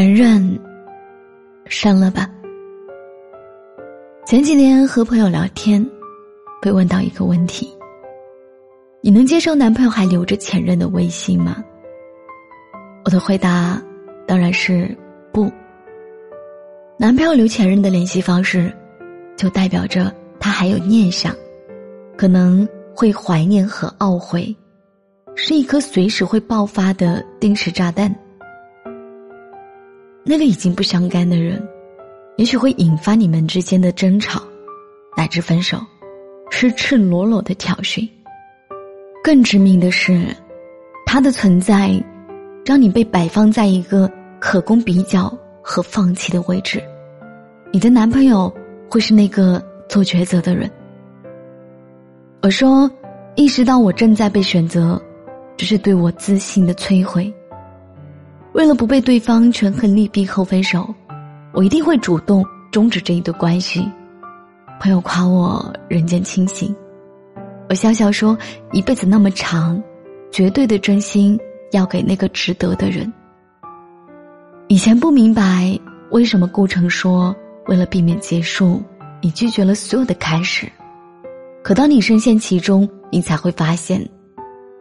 前任，删了吧。前几天和朋友聊天，被问到一个问题：你能接受男朋友还留着前任的微信吗？我的回答当然是不。男朋友留前任的联系方式，就代表着他还有念想，可能会怀念和懊悔，是一颗随时会爆发的定时炸弹。那个已经不相干的人，也许会引发你们之间的争吵，乃至分手，是赤裸裸的挑衅。更致命的是，他的存在，让你被摆放在一个可供比较和放弃的位置。你的男朋友会是那个做抉择的人。我说，意识到我正在被选择，只是对我自信的摧毁。为了不被对方权衡利弊后分手，我一定会主动终止这一段关系。朋友夸我人间清醒，我笑笑说：“一辈子那么长，绝对的真心要给那个值得的人。”以前不明白为什么顾城说为了避免结束，你拒绝了所有的开始，可当你深陷其中，你才会发现，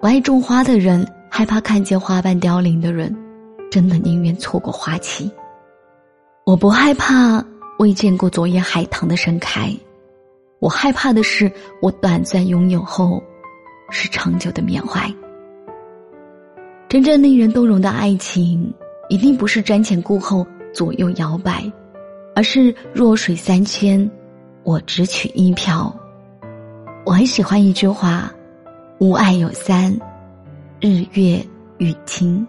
不爱种花的人害怕看见花瓣凋零的人。真的宁愿错过花期。我不害怕未见过昨夜海棠的盛开，我害怕的是我短暂拥有后，是长久的缅怀。真正令人动容的爱情，一定不是瞻前顾后、左右摇摆，而是弱水三千，我只取一瓢。我很喜欢一句话：“吾爱有三，日月与卿。”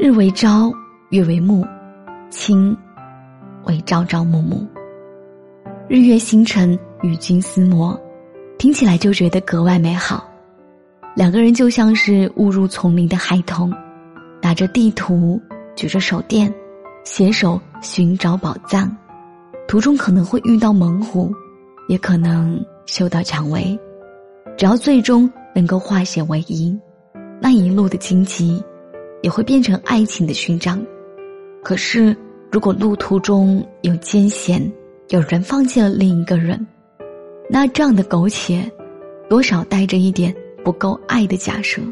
日为朝，月为暮，卿为朝朝暮暮。日月星辰与君厮磨，听起来就觉得格外美好。两个人就像是误入丛林的孩童，拿着地图，举着手电，携手寻找宝藏。途中可能会遇到猛虎，也可能嗅到蔷薇，只要最终能够化险为夷，那一路的荆棘。也会变成爱情的勋章，可是如果路途中有艰险，有人放弃了另一个人，那这样的苟且，多少带着一点不够爱的假设。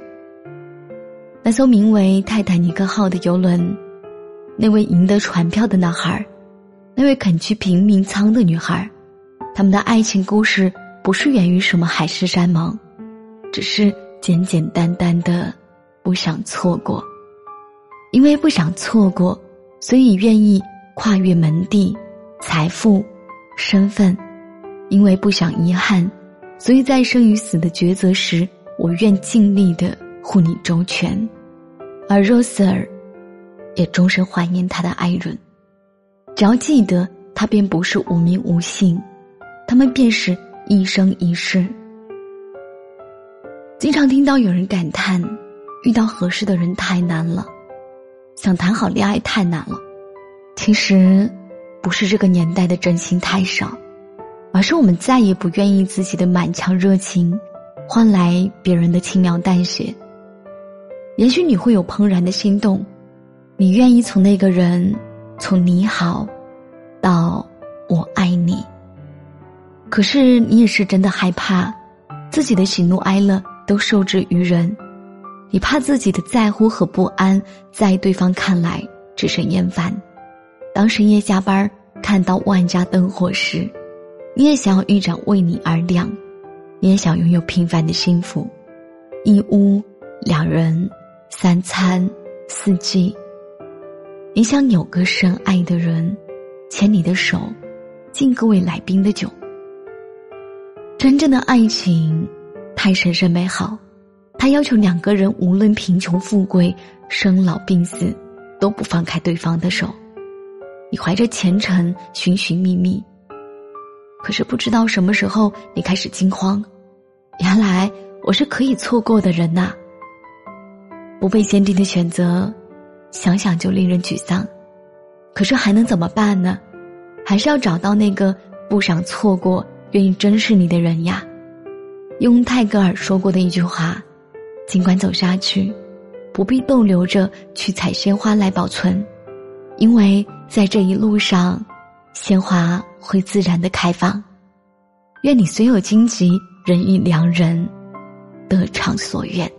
那艘名为泰坦尼克号的游轮，那位赢得船票的男孩，那位肯去平民舱的女孩，他们的爱情故事不是源于什么海誓山盟，只是简简单单的不想错过。因为不想错过，所以愿意跨越门第、财富、身份；因为不想遗憾，所以在生与死的抉择时，我愿尽力的护你周全。而 Rose 尔，也终身怀念他的爱人。只要记得，他便不是无名无姓，他们便是一生一世。经常听到有人感叹，遇到合适的人太难了。想谈好恋爱太难了，其实不是这个年代的真心太少，而是我们再也不愿意自己的满腔热情换来别人的轻描淡写。也许你会有怦然的心动，你愿意从那个人从你好到我爱你，可是你也是真的害怕自己的喜怒哀乐都受制于人。你怕自己的在乎和不安，在对方看来只是厌烦。当深夜加班看到万家灯火时，你也想要一盏为你而亮，你也想拥有平凡的幸福，一屋两人，三餐四季。你想有个深爱的人，牵你的手，敬各位来宾的酒。真正的爱情太神圣美好，他要求两个人无论贫穷富贵、生老病死，都不放开对方的手。你怀着虔诚寻寻觅觅，可是不知道什么时候你开始惊慌，原来我是可以错过的人呐。不被坚定的选择，想想就令人沮丧。可是还能怎么办呢？还是要找到那个不想错过、愿意珍视你的人呀。用泰戈尔说过的一句话：“尽管走下去，不必逗留着去采鲜花来保存，因为在这一路上，鲜花会自然的开放。”愿你虽有荆棘，人遇良人，得偿所愿。